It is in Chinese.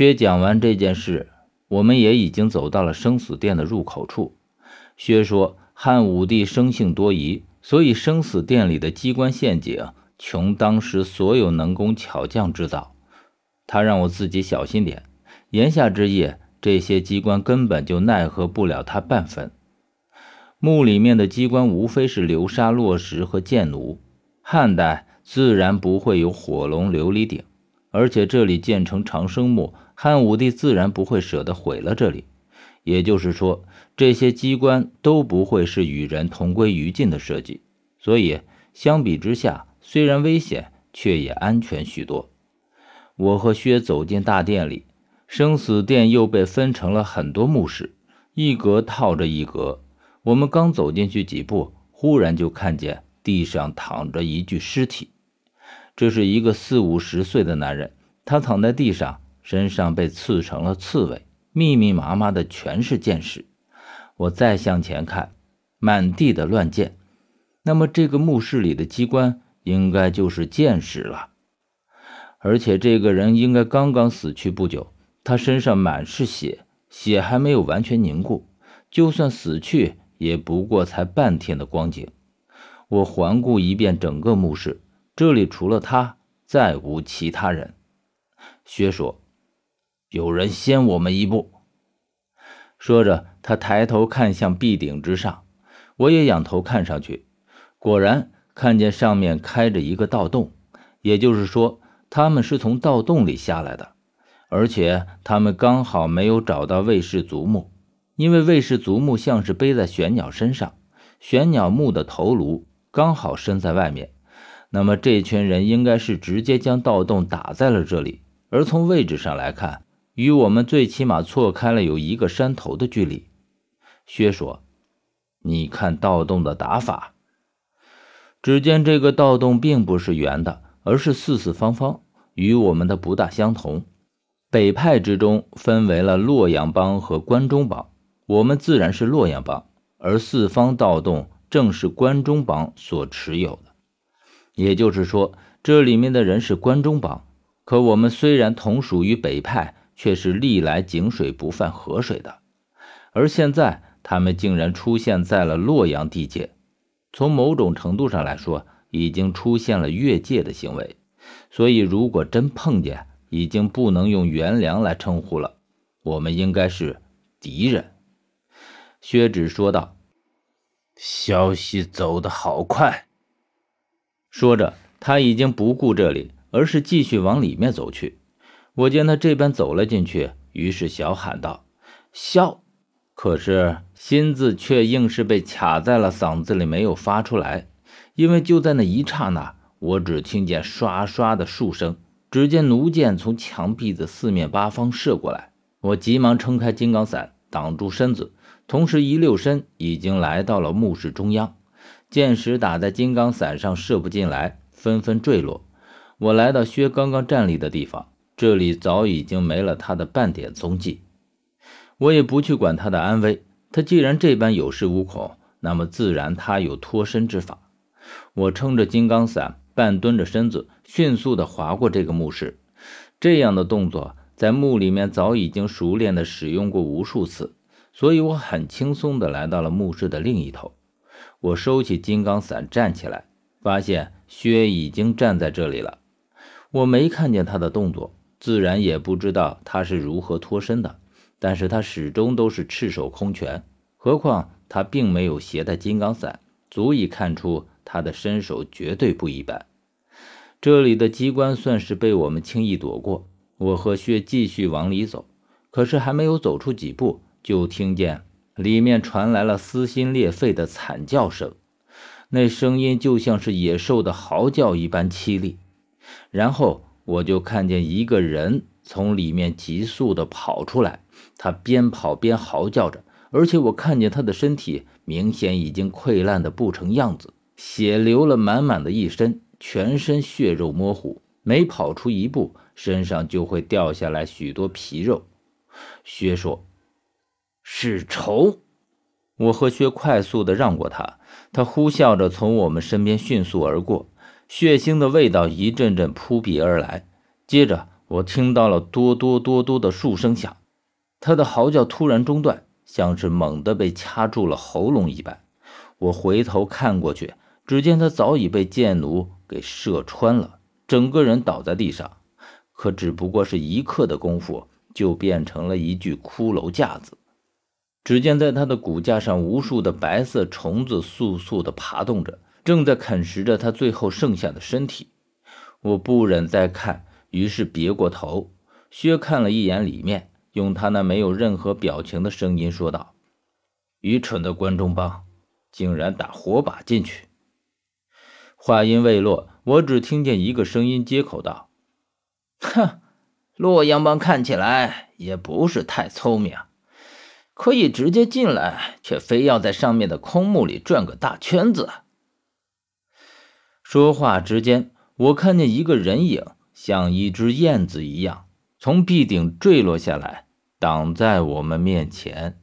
薛讲完这件事，我们也已经走到了生死殿的入口处。薛说：“汉武帝生性多疑，所以生死殿里的机关陷阱，穷当时所有能工巧匠制造。他让我自己小心点。言下之意，这些机关根本就奈何不了他半分。墓里面的机关无非是流沙落石和箭弩，汉代自然不会有火龙琉璃鼎。”而且这里建成长生墓，汉武帝自然不会舍得毁了这里。也就是说，这些机关都不会是与人同归于尽的设计。所以，相比之下，虽然危险，却也安全许多。我和薛走进大殿里，生死殿又被分成了很多墓室，一格套着一格。我们刚走进去几步，忽然就看见地上躺着一具尸体。这是一个四五十岁的男人，他躺在地上，身上被刺成了刺猬，密密麻麻的全是箭矢。我再向前看，满地的乱箭。那么这个墓室里的机关应该就是箭矢了。而且这个人应该刚刚死去不久，他身上满是血，血还没有完全凝固，就算死去也不过才半天的光景。我环顾一遍整个墓室。这里除了他，再无其他人。薛说：“有人先我们一步。”说着，他抬头看向壁顶之上，我也仰头看上去，果然看见上面开着一个盗洞，也就是说，他们是从盗洞里下来的，而且他们刚好没有找到卫氏族墓，因为卫氏族墓像是背在玄鸟身上，玄鸟墓的头颅刚好伸在外面。那么这群人应该是直接将盗洞打在了这里，而从位置上来看，与我们最起码错开了有一个山头的距离。薛说：“你看盗洞的打法。”只见这个盗洞并不是圆的，而是四四方方，与我们的不大相同。北派之中分为了洛阳帮和关中帮，我们自然是洛阳帮，而四方盗洞正是关中帮所持有的。也就是说，这里面的人是关中帮，可我们虽然同属于北派，却是历来井水不犯河水的。而现在，他们竟然出现在了洛阳地界，从某种程度上来说，已经出现了越界的行为。所以，如果真碰见，已经不能用元良来称呼了，我们应该是敌人。薛轾说道：“消息走得好快。”说着，他已经不顾这里，而是继续往里面走去。我见他这边走了进去，于是小喊道：“笑！”可是心字却硬是被卡在了嗓子里，没有发出来。因为就在那一刹那，我只听见唰唰的数声，只见弩箭从墙壁的四面八方射过来。我急忙撑开金刚伞，挡住身子，同时一溜身，已经来到了墓室中央。箭矢打在金刚伞上，射不进来，纷纷坠落。我来到薛刚刚站立的地方，这里早已经没了他的半点踪迹。我也不去管他的安危，他既然这般有恃无恐，那么自然他有脱身之法。我撑着金刚伞，半蹲着身子，迅速地划过这个墓室。这样的动作在墓里面早已经熟练地使用过无数次，所以我很轻松地来到了墓室的另一头。我收起金刚伞，站起来，发现薛已经站在这里了。我没看见他的动作，自然也不知道他是如何脱身的。但是他始终都是赤手空拳，何况他并没有携带金刚伞，足以看出他的身手绝对不一般。这里的机关算是被我们轻易躲过。我和薛继续往里走，可是还没有走出几步，就听见。里面传来了撕心裂肺的惨叫声，那声音就像是野兽的嚎叫一般凄厉。然后我就看见一个人从里面急速的跑出来，他边跑边嚎叫着，而且我看见他的身体明显已经溃烂的不成样子，血流了满满的一身，全身血肉模糊，每跑出一步，身上就会掉下来许多皮肉。薛说。是仇，我和薛快速的让过他，他呼啸着从我们身边迅速而过，血腥的味道一阵阵扑鼻而来。接着，我听到了哆哆哆哆的数声响，他的嚎叫突然中断，像是猛地被掐住了喉咙一般。我回头看过去，只见他早已被箭弩给射穿了，整个人倒在地上。可只不过是一刻的功夫，就变成了一具骷髅架子。只见在他的骨架上，无数的白色虫子簌簌地爬动着，正在啃食着他最后剩下的身体。我不忍再看。于是别过头，薛看了一眼里面，用他那没有任何表情的声音说道：“愚蠢的关中帮，竟然打火把进去！”话音未落，我只听见一个声音接口道：“哼，洛阳帮看起来也不是太聪明，可以直接进来，却非要在上面的空墓里转个大圈子。”说话之间，我看见一个人影。像一只燕子一样，从壁顶坠落下来，挡在我们面前。